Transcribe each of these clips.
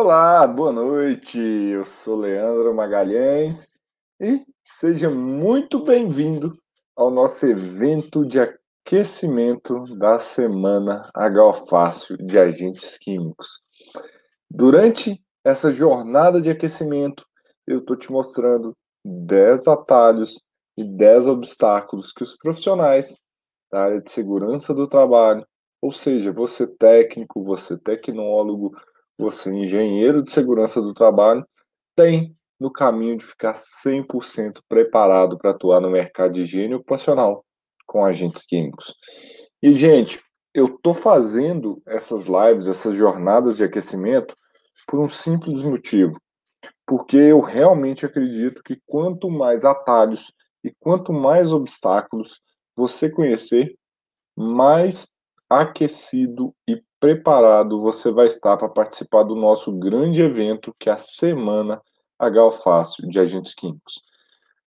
Olá, boa noite. Eu sou Leandro Magalhães e seja muito bem-vindo ao nosso evento de aquecimento da semana H-Fácil de Agentes Químicos. Durante essa jornada de aquecimento, eu estou te mostrando 10 atalhos e 10 obstáculos que os profissionais da área de segurança do trabalho, ou seja, você técnico, você tecnólogo, você engenheiro de segurança do trabalho, tem no caminho de ficar 100% preparado para atuar no mercado de higiene ocupacional com agentes químicos. E, gente, eu estou fazendo essas lives, essas jornadas de aquecimento, por um simples motivo. Porque eu realmente acredito que quanto mais atalhos e quanto mais obstáculos você conhecer, mais aquecido e preparado você vai estar para participar do nosso grande evento, que é a Semana H-Fácil de Agentes Químicos.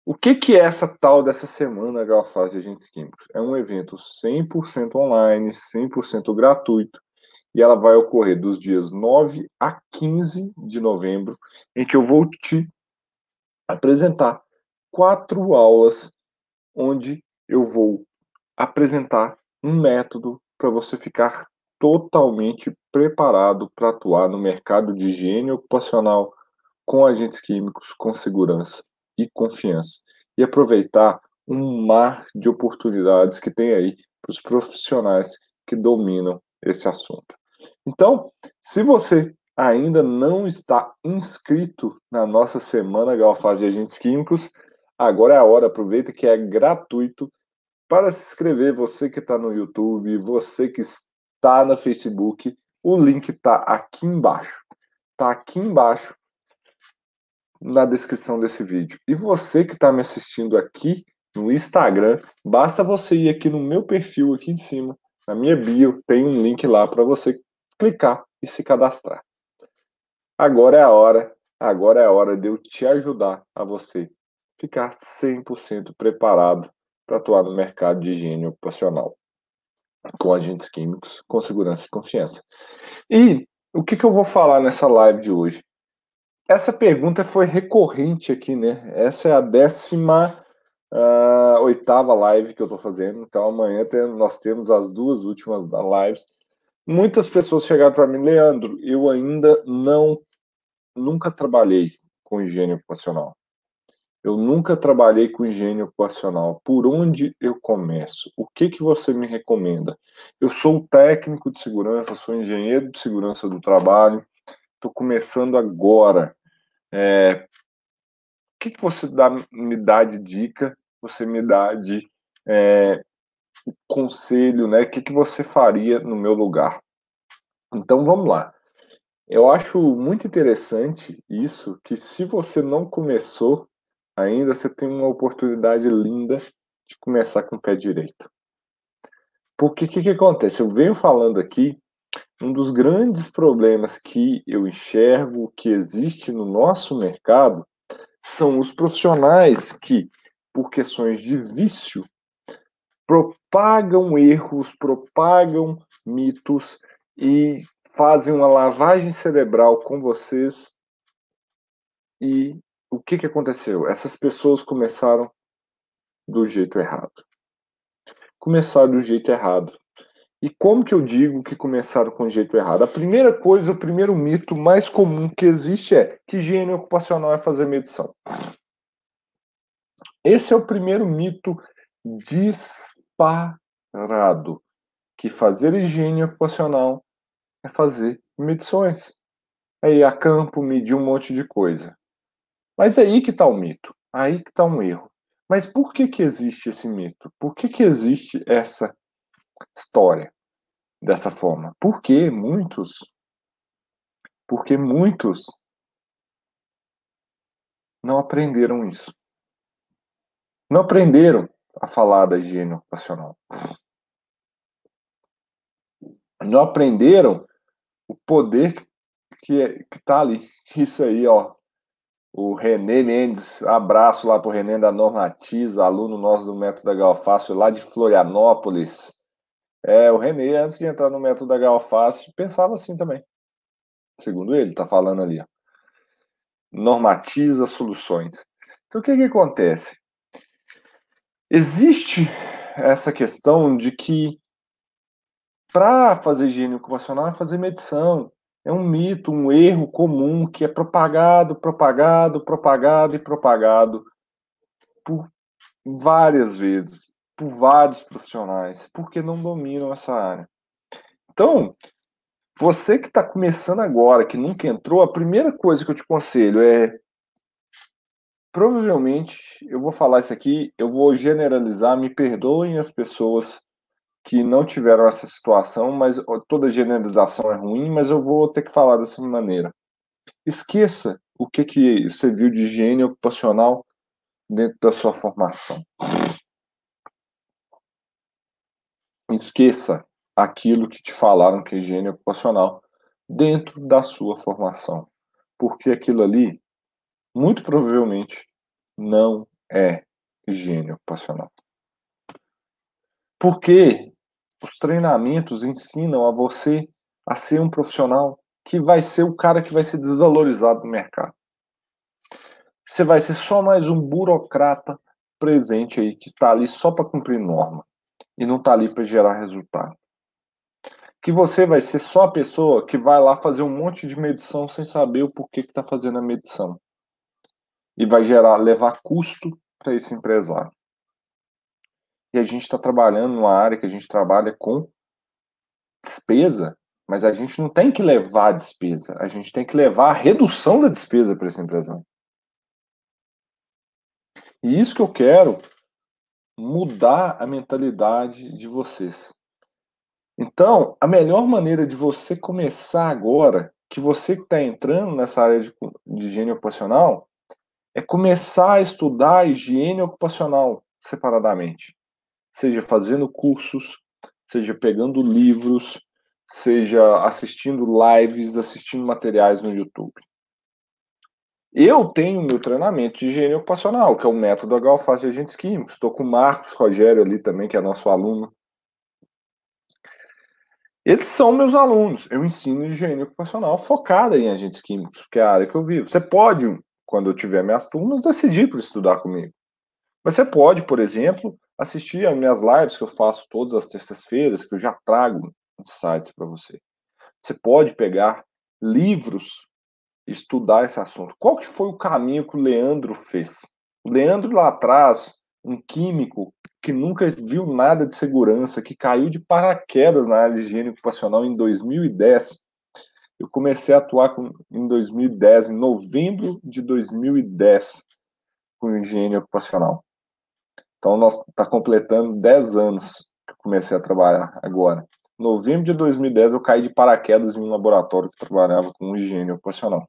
O que, que é essa tal dessa Semana H-Fácil de Agentes Químicos? É um evento 100% online, 100% gratuito, e ela vai ocorrer dos dias 9 a 15 de novembro, em que eu vou te apresentar quatro aulas onde eu vou apresentar um método para você ficar totalmente preparado para atuar no mercado de higiene ocupacional com agentes químicos com segurança e confiança e aproveitar um mar de oportunidades que tem aí para os profissionais que dominam esse assunto. Então, se você ainda não está inscrito na nossa semana Galfaz de Agentes Químicos, agora é a hora, aproveita que é gratuito para se inscrever, você que está no YouTube, você que está no Facebook, o link está aqui embaixo. Está aqui embaixo na descrição desse vídeo. E você que está me assistindo aqui no Instagram, basta você ir aqui no meu perfil aqui em cima, na minha bio, tem um link lá para você clicar e se cadastrar. Agora é a hora, agora é a hora de eu te ajudar a você ficar 100% preparado para atuar no mercado de higiene ocupacional com agentes químicos, com segurança e confiança. E o que, que eu vou falar nessa live de hoje? Essa pergunta foi recorrente aqui, né? Essa é a décima uh, oitava live que eu estou fazendo. Então amanhã tem, nós temos as duas últimas lives. Muitas pessoas chegaram para mim, Leandro, eu ainda não, nunca trabalhei com higiene ocupacional. Eu nunca trabalhei com higiene ocupacional. Por onde eu começo? O que, que você me recomenda? Eu sou técnico de segurança, sou engenheiro de segurança do trabalho, estou começando agora. É, o que, que você dá, me dá de dica? Você me dá de é, conselho, né? O que, que você faria no meu lugar? Então vamos lá. Eu acho muito interessante isso, que se você não começou ainda você tem uma oportunidade linda de começar com o pé direito. Porque o que, que acontece? Eu venho falando aqui, um dos grandes problemas que eu enxergo que existe no nosso mercado são os profissionais que, por questões de vício, propagam erros, propagam mitos e fazem uma lavagem cerebral com vocês e o que, que aconteceu? Essas pessoas começaram do jeito errado. Começaram do jeito errado. E como que eu digo que começaram com o jeito errado? A primeira coisa, o primeiro mito mais comum que existe é que higiene ocupacional é fazer medição. Esse é o primeiro mito disparado. Que fazer higiene ocupacional é fazer medições. É ir a campo, medir um monte de coisa. Mas é aí que está o mito, aí que está um erro. Mas por que, que existe esse mito? Por que, que existe essa história dessa forma? Porque muitos, porque muitos não aprenderam isso. Não aprenderam a falar da higiene ocupacional. Não aprenderam o poder que está ali. Isso aí, ó, o René Mendes, abraço lá pro René da Normatiza, aluno nosso do Método da Galfácio, lá de Florianópolis. É, o René, antes de entrar no Método da Galfácio, pensava assim também. segundo ele, está falando ali. Ó. Normatiza soluções. Então, o que, que acontece? Existe essa questão de que para fazer higiene ocupacional é fazer medição. É um mito, um erro comum que é propagado, propagado, propagado e propagado por várias vezes, por vários profissionais, porque não dominam essa área. Então, você que está começando agora, que nunca entrou, a primeira coisa que eu te aconselho é. Provavelmente, eu vou falar isso aqui, eu vou generalizar, me perdoem as pessoas que não tiveram essa situação, mas toda generalização é ruim, mas eu vou ter que falar dessa maneira. Esqueça o que, que você viu de higiene ocupacional dentro da sua formação. Esqueça aquilo que te falaram que é higiene ocupacional dentro da sua formação. Porque aquilo ali, muito provavelmente, não é higiene ocupacional. Porque os treinamentos ensinam a você a ser um profissional que vai ser o cara que vai ser desvalorizado no mercado. Você vai ser só mais um burocrata presente aí que está ali só para cumprir norma e não está ali para gerar resultado. Que você vai ser só a pessoa que vai lá fazer um monte de medição sem saber o porquê que está fazendo a medição e vai gerar levar custo para esse empresário e a gente está trabalhando numa área que a gente trabalha com despesa, mas a gente não tem que levar a despesa, a gente tem que levar a redução da despesa para essa empresa. E isso que eu quero mudar a mentalidade de vocês. Então, a melhor maneira de você começar agora, que você que está entrando nessa área de, de higiene ocupacional, é começar a estudar a higiene ocupacional separadamente seja fazendo cursos, seja pegando livros, seja assistindo lives, assistindo materiais no YouTube. Eu tenho meu treinamento de higiene ocupacional, que é o método H-Alface de agentes químicos. Estou com o Marcos Rogério ali também, que é nosso aluno. Eles são meus alunos. Eu ensino higiene ocupacional focada em agentes químicos, porque é a área que eu vivo. Você pode, quando eu tiver minhas turmas, decidir por estudar comigo. Mas você pode, por exemplo, assistir as minhas lives que eu faço todas as terças-feiras, que eu já trago sites para você. Você pode pegar livros e estudar esse assunto. Qual que foi o caminho que o Leandro fez? O Leandro lá atrás, um químico que nunca viu nada de segurança, que caiu de paraquedas na área de higiene ocupacional em 2010. Eu comecei a atuar com, em 2010, em novembro de 2010, com higiene ocupacional. Então, nós está completando 10 anos que comecei a trabalhar agora. Em novembro de 2010, eu caí de paraquedas em um laboratório que trabalhava com higiene ocupacional.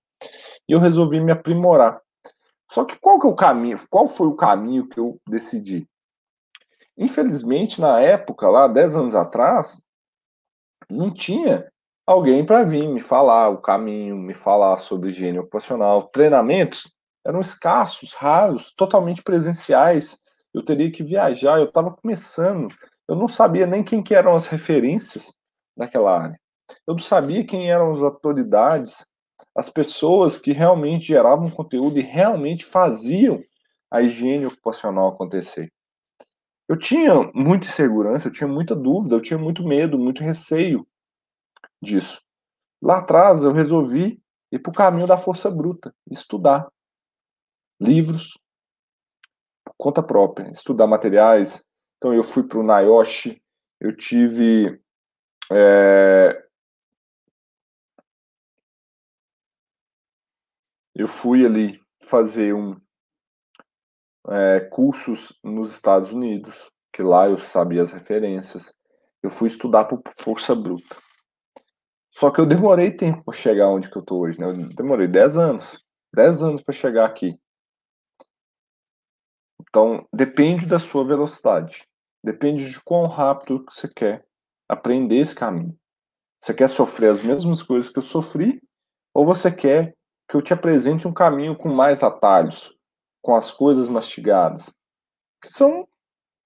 E eu resolvi me aprimorar. Só que qual que é o caminho? Qual foi o caminho que eu decidi? Infelizmente, na época, lá, 10 anos atrás, não tinha alguém para vir me falar o caminho, me falar sobre higiene ocupacional. Treinamentos eram escassos, raros, totalmente presenciais eu teria que viajar, eu estava começando, eu não sabia nem quem que eram as referências daquela área. Eu não sabia quem eram as autoridades, as pessoas que realmente geravam conteúdo e realmente faziam a higiene ocupacional acontecer. Eu tinha muita insegurança, eu tinha muita dúvida, eu tinha muito medo, muito receio disso. Lá atrás eu resolvi ir para o caminho da força bruta, estudar livros, conta própria, estudar materiais. Então eu fui para o Nayoshi, eu tive é, eu fui ali fazer um é, cursos nos Estados Unidos, que lá eu sabia as referências. Eu fui estudar por força bruta. Só que eu demorei tempo para chegar onde que eu tô hoje, né? Eu demorei 10 anos. 10 anos para chegar aqui. Então, depende da sua velocidade. Depende de quão rápido você quer aprender esse caminho. Você quer sofrer as mesmas coisas que eu sofri? Ou você quer que eu te apresente um caminho com mais atalhos, com as coisas mastigadas? Que são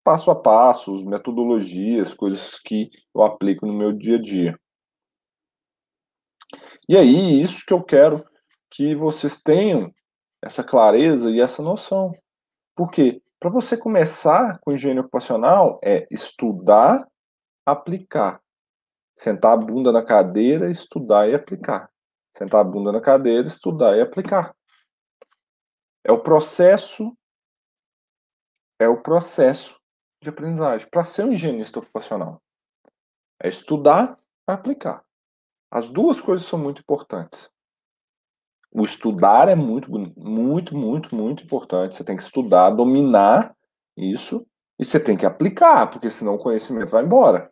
passo a passo, metodologias, coisas que eu aplico no meu dia a dia. E aí, isso que eu quero que vocês tenham essa clareza e essa noção. Por quê? Para você começar com higiene ocupacional, é estudar, aplicar. Sentar a bunda na cadeira, estudar e aplicar. Sentar a bunda na cadeira, estudar e aplicar. É o processo é o processo de aprendizagem para ser um higienista ocupacional. É estudar, aplicar. As duas coisas são muito importantes. O estudar é muito, muito, muito, muito importante. Você tem que estudar, dominar isso e você tem que aplicar, porque senão o conhecimento vai embora.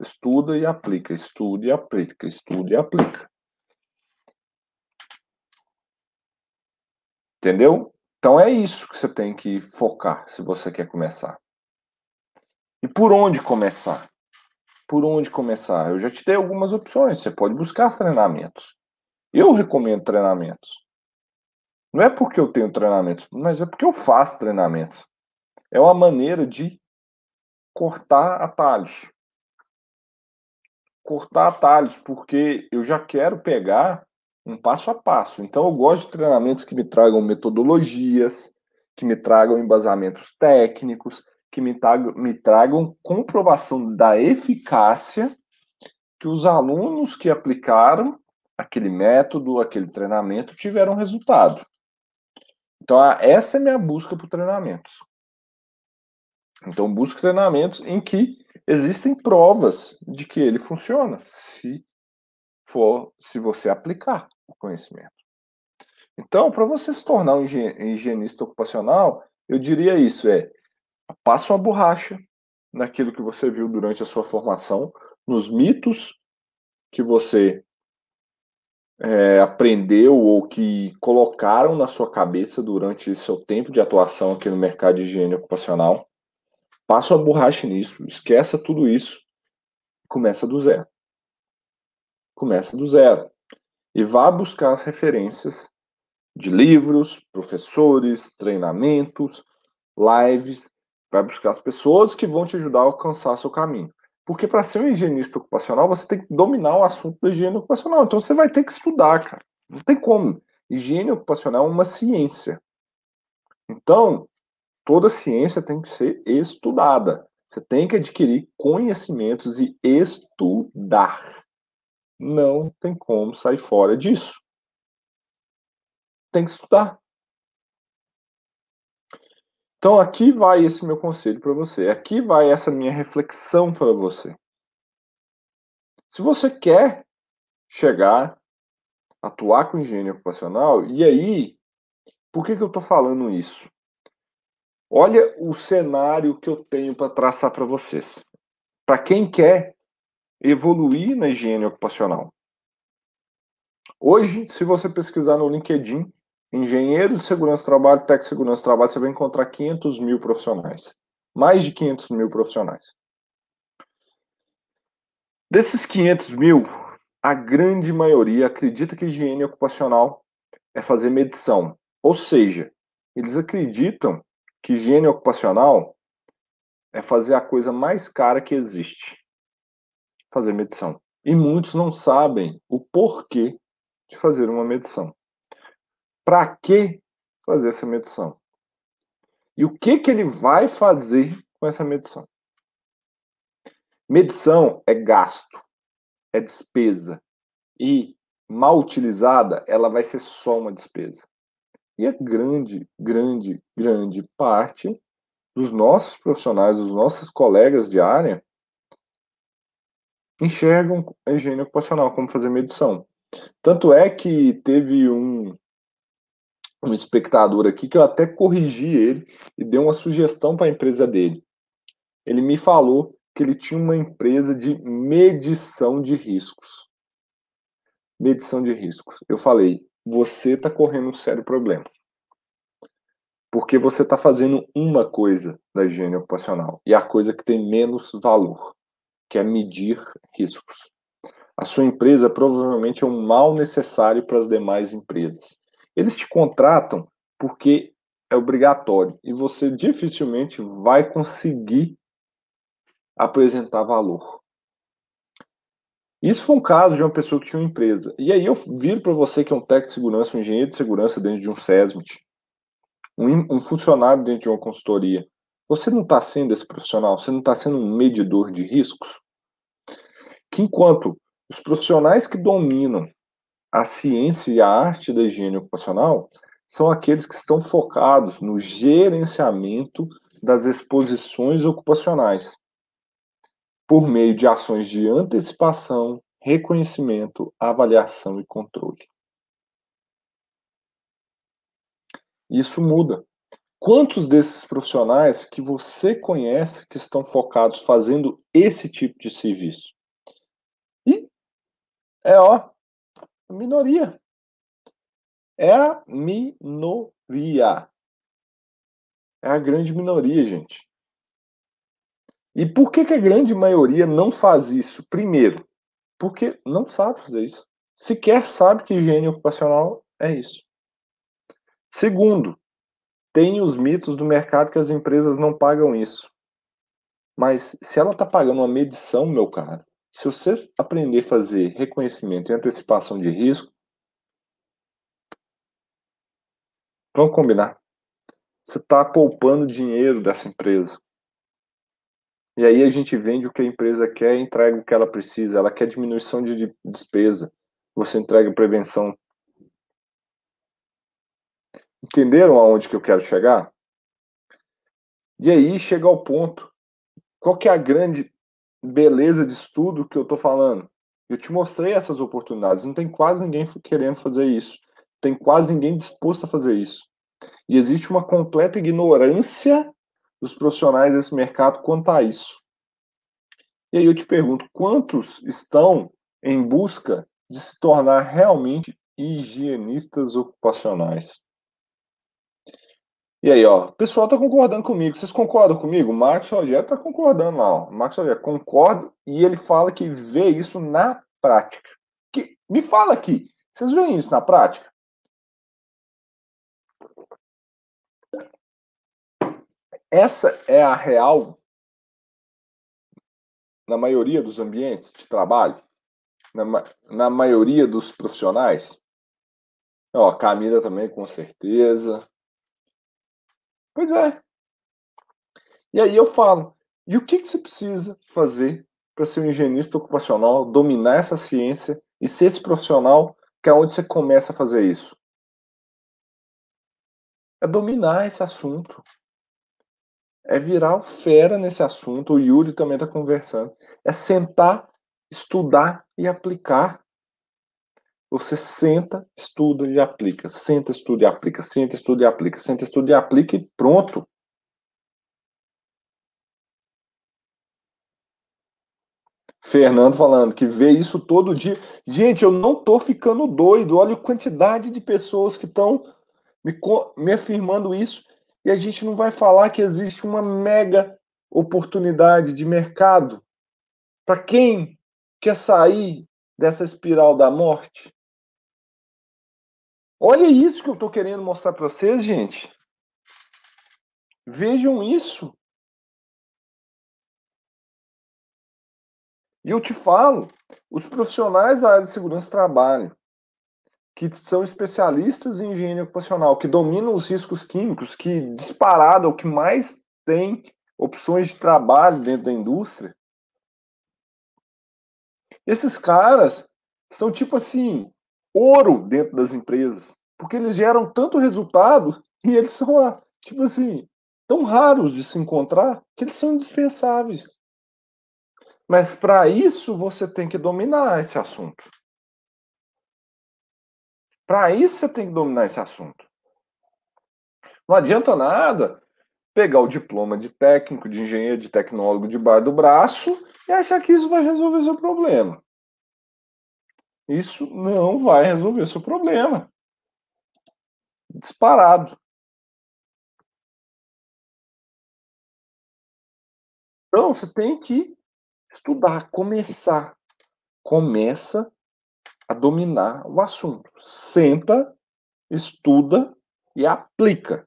Estuda e aplica, estuda e aplica, estuda e aplica. Entendeu? Então é isso que você tem que focar se você quer começar. E por onde começar? Por onde começar? Eu já te dei algumas opções. Você pode buscar treinamentos. Eu recomendo treinamentos. Não é porque eu tenho treinamentos, mas é porque eu faço treinamentos. É uma maneira de cortar atalhos. Cortar atalhos, porque eu já quero pegar um passo a passo. Então, eu gosto de treinamentos que me tragam metodologias, que me tragam embasamentos técnicos, que me tragam, me tragam comprovação da eficácia que os alunos que aplicaram aquele método, aquele treinamento, tiveram resultado. Então, essa é minha busca por treinamentos. Então, busco treinamentos em que existem provas de que ele funciona, se for, se você aplicar o conhecimento. Então, para você se tornar um higienista ocupacional, eu diria isso: é passa uma borracha naquilo que você viu durante a sua formação, nos mitos que você é, aprendeu ou que colocaram na sua cabeça durante seu tempo de atuação aqui no mercado de higiene ocupacional. Passa uma borracha nisso, esqueça tudo isso, começa do zero. Começa do zero e vá buscar as referências de livros, professores, treinamentos, lives, vai buscar as pessoas que vão te ajudar a alcançar seu caminho. Porque para ser um higienista ocupacional, você tem que dominar o assunto da higiene ocupacional. Então você vai ter que estudar, cara. Não tem como. Higiene ocupacional é uma ciência. Então, toda ciência tem que ser estudada. Você tem que adquirir conhecimentos e estudar. Não tem como sair fora disso. Tem que estudar. Então aqui vai esse meu conselho para você. Aqui vai essa minha reflexão para você. Se você quer chegar, atuar com higiene ocupacional, e aí, por que, que eu estou falando isso? Olha o cenário que eu tenho para traçar para vocês. Para quem quer evoluir na higiene ocupacional. Hoje, se você pesquisar no LinkedIn, engenheiro de segurança do trabalho, técnico de segurança do trabalho, você vai encontrar 500 mil profissionais. Mais de 500 mil profissionais. Desses 500 mil, a grande maioria acredita que higiene ocupacional é fazer medição. Ou seja, eles acreditam que higiene ocupacional é fazer a coisa mais cara que existe fazer medição. E muitos não sabem o porquê de fazer uma medição. Para que fazer essa medição? E o que, que ele vai fazer com essa medição? Medição é gasto, é despesa. E mal utilizada, ela vai ser só uma despesa. E a grande, grande, grande parte dos nossos profissionais, dos nossos colegas de área, enxergam a higiene ocupacional como fazer medição. Tanto é que teve um, um espectador aqui que eu até corrigi ele e dei uma sugestão para a empresa dele. Ele me falou que ele tinha uma empresa de medição de riscos. Medição de riscos. Eu falei, você está correndo um sério problema. Porque você está fazendo uma coisa da higiene ocupacional e a coisa que tem menos valor que é medir riscos. A sua empresa provavelmente é um mal necessário para as demais empresas. Eles te contratam porque é obrigatório e você dificilmente vai conseguir apresentar valor. Isso foi um caso de uma pessoa que tinha uma empresa. E aí eu viro para você que é um técnico de segurança, um engenheiro de segurança dentro de um SESMIT, um, um funcionário dentro de uma consultoria. Você não está sendo esse profissional, você não está sendo um medidor de riscos? Que enquanto os profissionais que dominam a ciência e a arte da higiene ocupacional são aqueles que estão focados no gerenciamento das exposições ocupacionais por meio de ações de antecipação, reconhecimento, avaliação e controle. Isso muda. Quantos desses profissionais que você conhece que estão focados fazendo esse tipo de serviço? E é ó, minoria. É a minoria. É a grande minoria, gente. E por que, que a grande maioria não faz isso? Primeiro, porque não sabe fazer isso. Sequer sabe que higiene ocupacional é isso. Segundo, tem os mitos do mercado que as empresas não pagam isso. Mas se ela está pagando uma medição, meu cara, se você aprender a fazer reconhecimento e antecipação de risco, vamos combinar. Você está poupando dinheiro dessa empresa. E aí a gente vende o que a empresa quer entrega o que ela precisa. Ela quer diminuição de despesa. Você entrega prevenção. Entenderam aonde que eu quero chegar? E aí chega ao ponto. Qual que é a grande beleza de estudo que eu estou falando? Eu te mostrei essas oportunidades. Não tem quase ninguém querendo fazer isso. Tem quase ninguém disposto a fazer isso. E existe uma completa ignorância dos profissionais desse mercado quanto a isso. E aí eu te pergunto, quantos estão em busca de se tornar realmente higienistas ocupacionais? E aí, ó, o pessoal tá concordando comigo. Vocês concordam comigo? O Marcos Rogério tá concordando lá, ó. O Marcos Rogério concorda e ele fala que vê isso na prática. Que, me fala aqui, vocês veem isso na prática? Essa é a real na maioria dos ambientes de trabalho, na, na maioria dos profissionais. Ó, Camila também, com certeza. Pois é. E aí eu falo, e o que, que você precisa fazer para ser um higienista ocupacional, dominar essa ciência e ser esse profissional que é onde você começa a fazer isso? É dominar esse assunto é virar fera nesse assunto. O Yuri também está conversando. É sentar, estudar e aplicar. Você senta, estuda e aplica. Senta, estuda e aplica. Senta, estuda e aplica. Senta, estuda e aplica e pronto. Fernando falando que vê isso todo dia. Gente, eu não tô ficando doido. Olha a quantidade de pessoas que estão me, me afirmando isso. E a gente não vai falar que existe uma mega oportunidade de mercado para quem quer sair dessa espiral da morte. Olha isso que eu estou querendo mostrar para vocês, gente. Vejam isso. E eu te falo, os profissionais da área de segurança do trabalho que são especialistas em higiene ocupacional, que dominam os riscos químicos, que disparado o que mais tem opções de trabalho dentro da indústria. Esses caras são tipo assim, ouro dentro das empresas, porque eles geram tanto resultado e eles são tipo assim, tão raros de se encontrar que eles são indispensáveis. Mas para isso você tem que dominar esse assunto. Para isso você tem que dominar esse assunto. Não adianta nada pegar o diploma de técnico, de engenheiro, de tecnólogo debaixo do braço e achar que isso vai resolver seu problema. Isso não vai resolver seu problema. Disparado. Então, você tem que estudar, começar. Começa a dominar o assunto. Senta, estuda e aplica.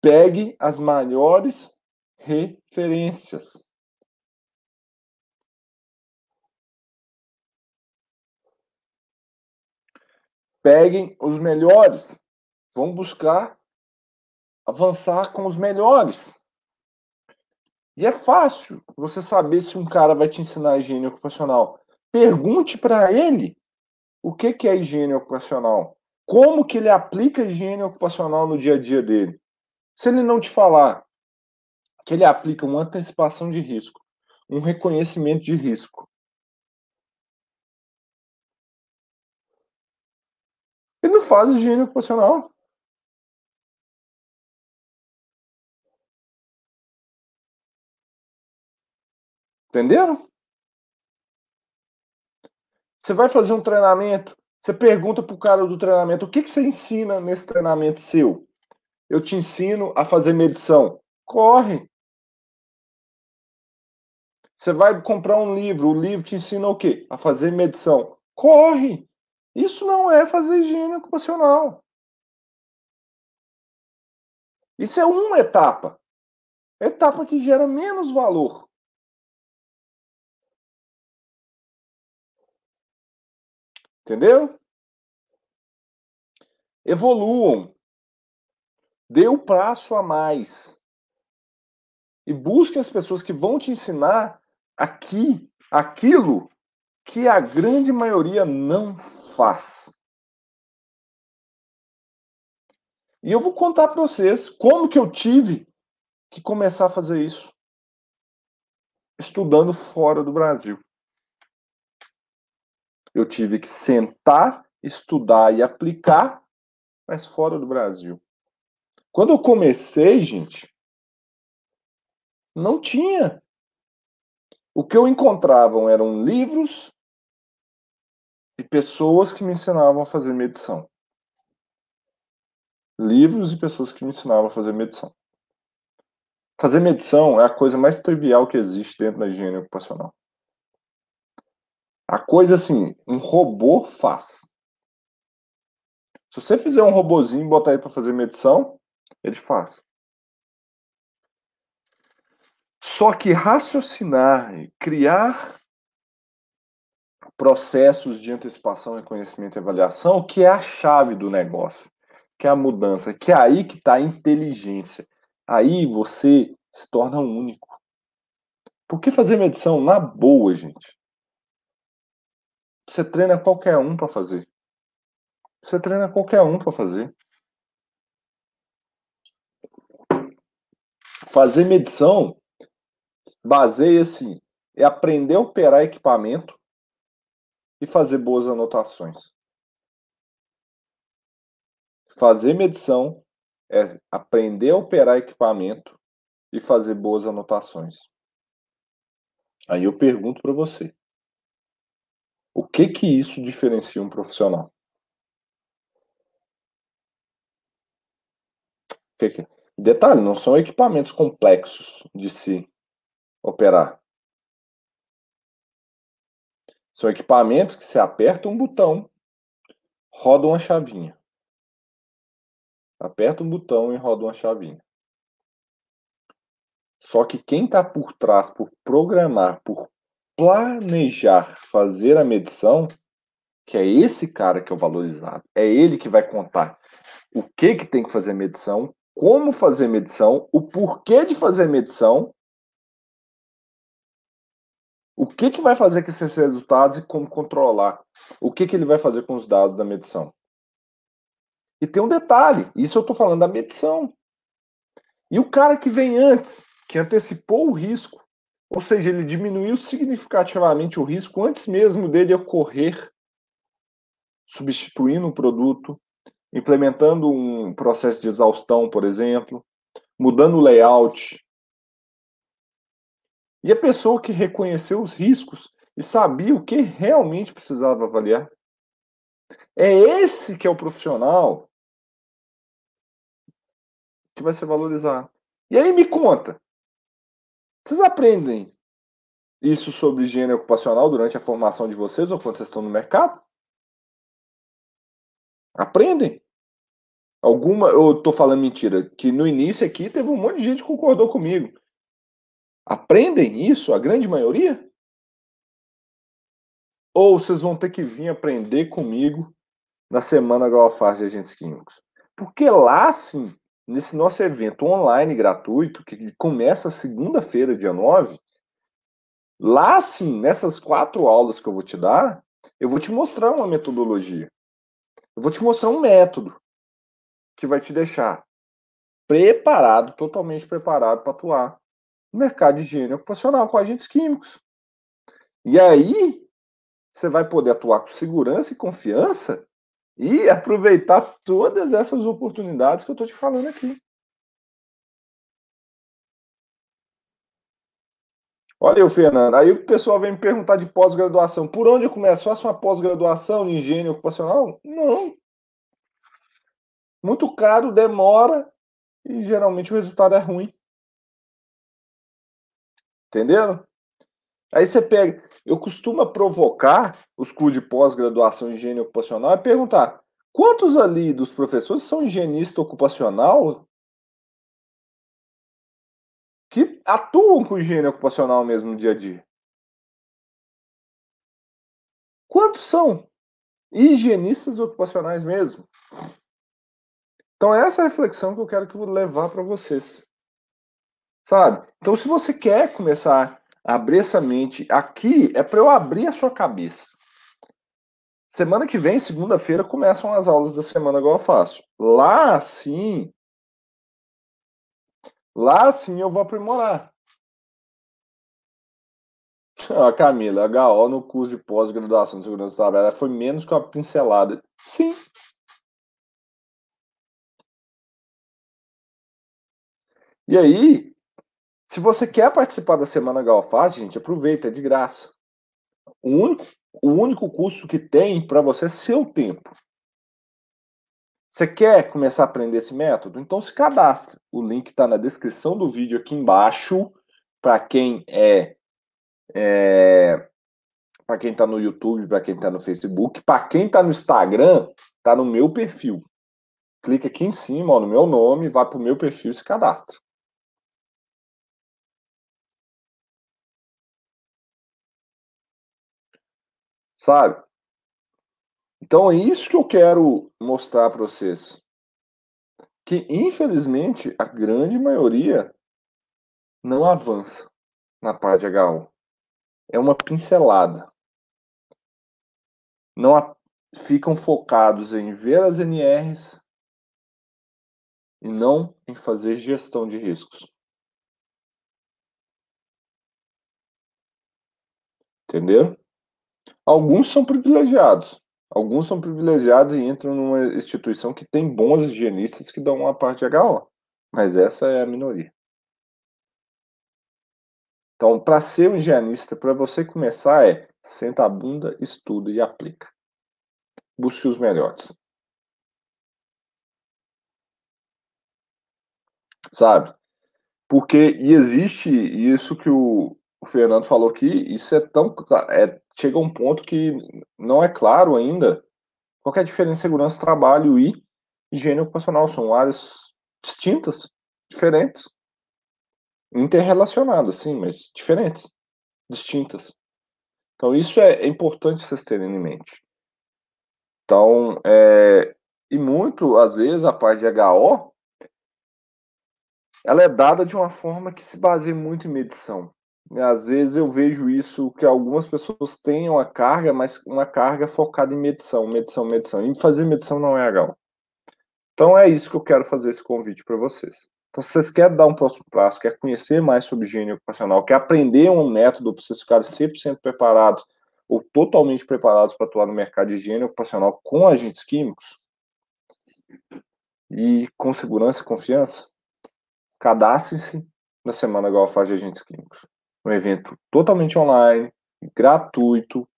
Pegue as maiores referências. Peguem os melhores. Vão buscar avançar com os melhores. E é fácil você saber se um cara vai te ensinar higiene ocupacional. Pergunte para ele o que, que é higiene ocupacional. Como que ele aplica a higiene ocupacional no dia a dia dele. Se ele não te falar que ele aplica uma antecipação de risco, um reconhecimento de risco, não faz higiene ocupacional. Entenderam? Você vai fazer um treinamento, você pergunta pro cara do treinamento, o que, que você ensina nesse treinamento seu? Eu te ensino a fazer medição. Corre. Você vai comprar um livro, o livro te ensina o quê? A fazer medição. Corre. Isso não é fazer higiene ocupacional. Isso é uma etapa. Etapa que gera menos valor. Entendeu? Evoluam. Dê o um passo a mais. E busque as pessoas que vão te ensinar aqui, aquilo que a grande maioria não faz. E eu vou contar para vocês como que eu tive que começar a fazer isso. Estudando fora do Brasil. Eu tive que sentar, estudar e aplicar, mas fora do Brasil. Quando eu comecei, gente, não tinha. O que eu encontrava eram livros e pessoas que me ensinavam a fazer medição. Livros e pessoas que me ensinavam a fazer medição. Fazer medição é a coisa mais trivial que existe dentro da higiene ocupacional. A coisa assim, um robô faz. Se você fizer um robozinho e botar ele para fazer medição, ele faz. Só que raciocinar, criar processos de antecipação, reconhecimento e avaliação, que é a chave do negócio, que é a mudança, que é aí que está a inteligência. Aí você se torna único. Por que fazer medição na boa, gente? Você treina qualquer um para fazer. Você treina qualquer um para fazer. Fazer medição baseia-se é aprender a operar equipamento e fazer boas anotações. Fazer medição é aprender a operar equipamento e fazer boas anotações. Aí eu pergunto para você: o que que isso diferencia um profissional? Que que... Detalhe, não são equipamentos complexos de se operar. São equipamentos que se aperta um botão, roda uma chavinha. Aperta um botão e roda uma chavinha. Só que quem está por trás, por programar, por planejar fazer a medição, que é esse cara que é o valorizado, é ele que vai contar o que, que tem que fazer medição, como fazer medição, o porquê de fazer medição o que, que vai fazer com esses resultados e como controlar? O que, que ele vai fazer com os dados da medição? E tem um detalhe: isso eu estou falando da medição. E o cara que vem antes, que antecipou o risco, ou seja, ele diminuiu significativamente o risco antes mesmo dele ocorrer, substituindo o produto, implementando um processo de exaustão, por exemplo, mudando o layout, e a pessoa que reconheceu os riscos e sabia o que realmente precisava avaliar. É esse que é o profissional que vai ser valorizado. E aí me conta, vocês aprendem isso sobre higiene ocupacional durante a formação de vocês ou quando vocês estão no mercado? Aprendem? Alguma, eu estou falando mentira, que no início aqui teve um monte de gente que concordou comigo. Aprendem isso, a grande maioria? Ou vocês vão ter que vir aprender comigo na semana Galfaz de Agentes Químicos? Porque lá, sim, nesse nosso evento online gratuito, que começa segunda-feira, dia 9, lá, sim, nessas quatro aulas que eu vou te dar, eu vou te mostrar uma metodologia. Eu vou te mostrar um método que vai te deixar preparado, totalmente preparado para atuar no mercado de higiene ocupacional com agentes químicos. E aí, você vai poder atuar com segurança e confiança e aproveitar todas essas oportunidades que eu estou te falando aqui. Olha aí, Fernando. Aí o pessoal vem me perguntar de pós-graduação. Por onde eu começo? Faço uma pós-graduação em higiene ocupacional? Não. Muito caro, demora e geralmente o resultado é ruim. Entenderam? Aí você pega. Eu costumo provocar os cursos de pós-graduação em higiene ocupacional e perguntar: quantos ali dos professores são higienista ocupacional que atuam com higiene ocupacional mesmo no dia a dia? Quantos são higienistas ocupacionais mesmo? Então, essa é a reflexão que eu quero que eu levar para vocês. Sabe? Então, se você quer começar a abrir essa mente, aqui é para eu abrir a sua cabeça. Semana que vem, segunda-feira, começam as aulas da semana igual eu faço. Lá sim. Lá sim eu vou aprimorar. Ah, Camila, HO no curso de pós-graduação de segurança do trabalho foi menos que uma pincelada. Sim, E aí, se você quer participar da Semana Galfaz, gente, aproveita, é de graça. O único, o único custo que tem para você é seu tempo. Você quer começar a aprender esse método? Então se cadastre. O link está na descrição do vídeo aqui embaixo. Para quem é, é para quem está no YouTube, para quem está no Facebook, para quem está no Instagram, está no meu perfil. Clica aqui em cima, ó, no meu nome, vai para o meu perfil e se cadastra. Sabe? Então é isso que eu quero mostrar para vocês. Que infelizmente a grande maioria não avança na parte de HU. É uma pincelada. Não a... ficam focados em ver as NRs e não em fazer gestão de riscos. Entendeu? Alguns são privilegiados. Alguns são privilegiados e entram numa instituição que tem bons higienistas que dão uma parte de HO. Mas essa é a minoria. Então, para ser um higienista, para você começar é senta a bunda, estuda e aplica. Busque os melhores. Sabe? Porque e existe isso que o, o Fernando falou aqui, isso é tão é, chega um ponto que não é claro ainda qual é a diferença de segurança trabalho e higiene ocupacional. São áreas distintas, diferentes, interrelacionadas, sim, mas diferentes, distintas. Então, isso é, é importante vocês terem em mente. Então, é, e muito, às vezes, a parte de HO, ela é dada de uma forma que se baseia muito em medição. Às vezes eu vejo isso que algumas pessoas têm uma carga, mas uma carga focada em medição, medição, medição. E fazer medição não é legal. Então é isso que eu quero fazer esse convite para vocês. Então, se vocês querem dar um próximo passo, quer conhecer mais sobre higiene ocupacional, quer aprender um método para vocês ficarem 100% preparados ou totalmente preparados para atuar no mercado de higiene ocupacional com agentes químicos e com segurança e confiança, cadastre-se na Semana Golfagem de Agentes Químicos um evento totalmente online, gratuito,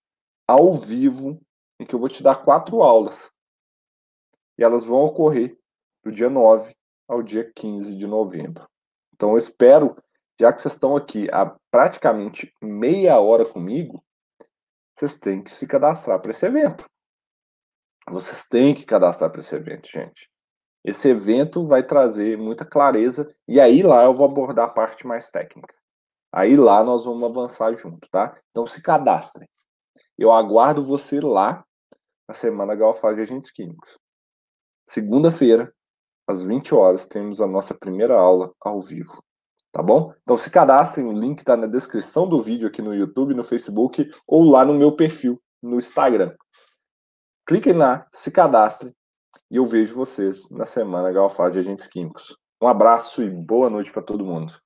ao vivo, em que eu vou te dar quatro aulas. E elas vão ocorrer do dia 9 ao dia 15 de novembro. Então eu espero, já que vocês estão aqui há praticamente meia hora comigo, vocês têm que se cadastrar para esse evento. Vocês têm que cadastrar para esse evento, gente. Esse evento vai trazer muita clareza e aí lá eu vou abordar a parte mais técnica. Aí lá nós vamos avançar junto, tá? Então se cadastre. Eu aguardo você lá na Semana Galfaz de Agentes Químicos. Segunda-feira, às 20 horas, temos a nossa primeira aula ao vivo. Tá bom? Então se cadastrem, o link está na descrição do vídeo aqui no YouTube, no Facebook ou lá no meu perfil no Instagram. Cliquem lá, se cadastrem e eu vejo vocês na semana Galfaz de Agentes Químicos. Um abraço e boa noite para todo mundo.